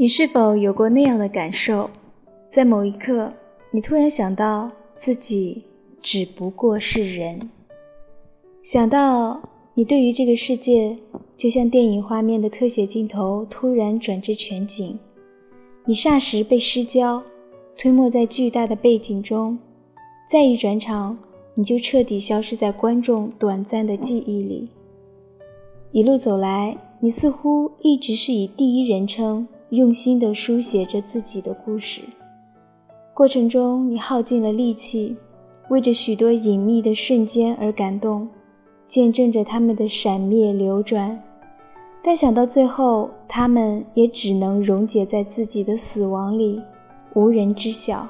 你是否有过那样的感受？在某一刻，你突然想到自己只不过是人，想到你对于这个世界，就像电影画面的特写镜头突然转至全景，你霎时被失焦，吞没在巨大的背景中，再一转场，你就彻底消失在观众短暂的记忆里。一路走来，你似乎一直是以第一人称用心地书写着自己的故事。过程中，你耗尽了力气，为着许多隐秘的瞬间而感动，见证着他们的闪灭流转。但想到最后，他们也只能溶解在自己的死亡里，无人知晓。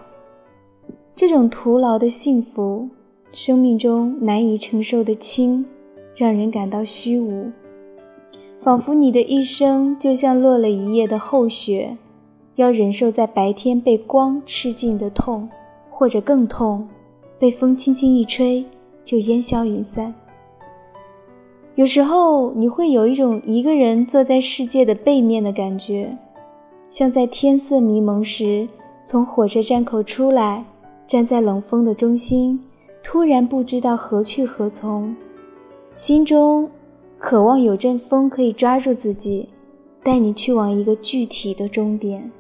这种徒劳的幸福，生命中难以承受的轻，让人感到虚无，仿佛你的一生就像落了一夜的厚雪。要忍受在白天被光吃尽的痛，或者更痛，被风轻轻一吹就烟消云散。有时候你会有一种一个人坐在世界的背面的感觉，像在天色迷蒙时从火车站口出来，站在冷风的中心，突然不知道何去何从，心中渴望有阵风可以抓住自己，带你去往一个具体的终点。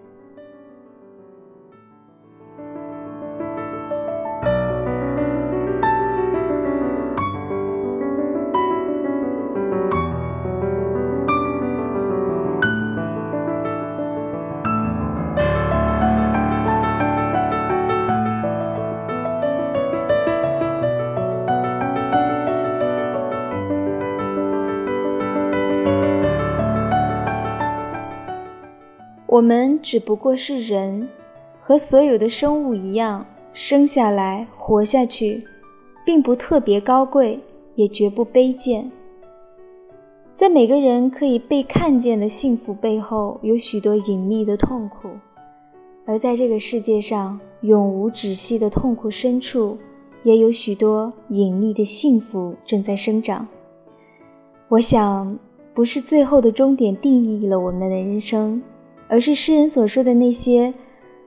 我们只不过是人，和所有的生物一样，生下来活下去，并不特别高贵，也绝不卑贱。在每个人可以被看见的幸福背后，有许多隐秘的痛苦；而在这个世界上永无止息的痛苦深处，也有许多隐秘的幸福正在生长。我想，不是最后的终点定义了我们的人生。而是诗人所说的那些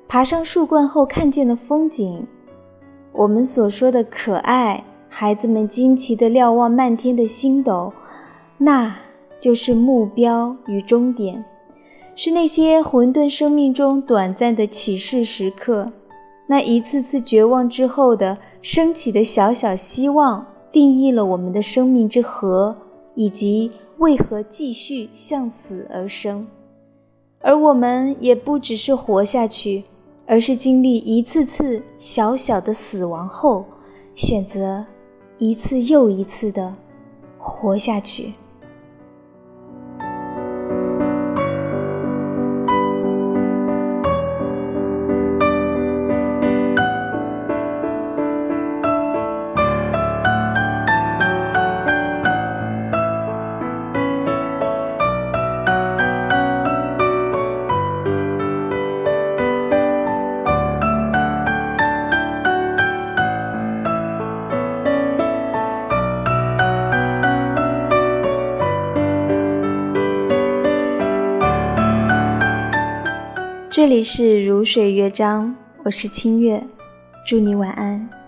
爬上树冠后看见的风景，我们所说的可爱，孩子们惊奇地瞭望漫天的星斗，那就是目标与终点，是那些混沌生命中短暂的启示时刻，那一次次绝望之后的升起的小小希望，定义了我们的生命之河，以及为何继续向死而生。而我们也不只是活下去，而是经历一次次小小的死亡后，选择一次又一次的活下去。这里是如水乐章，我是清月，祝你晚安。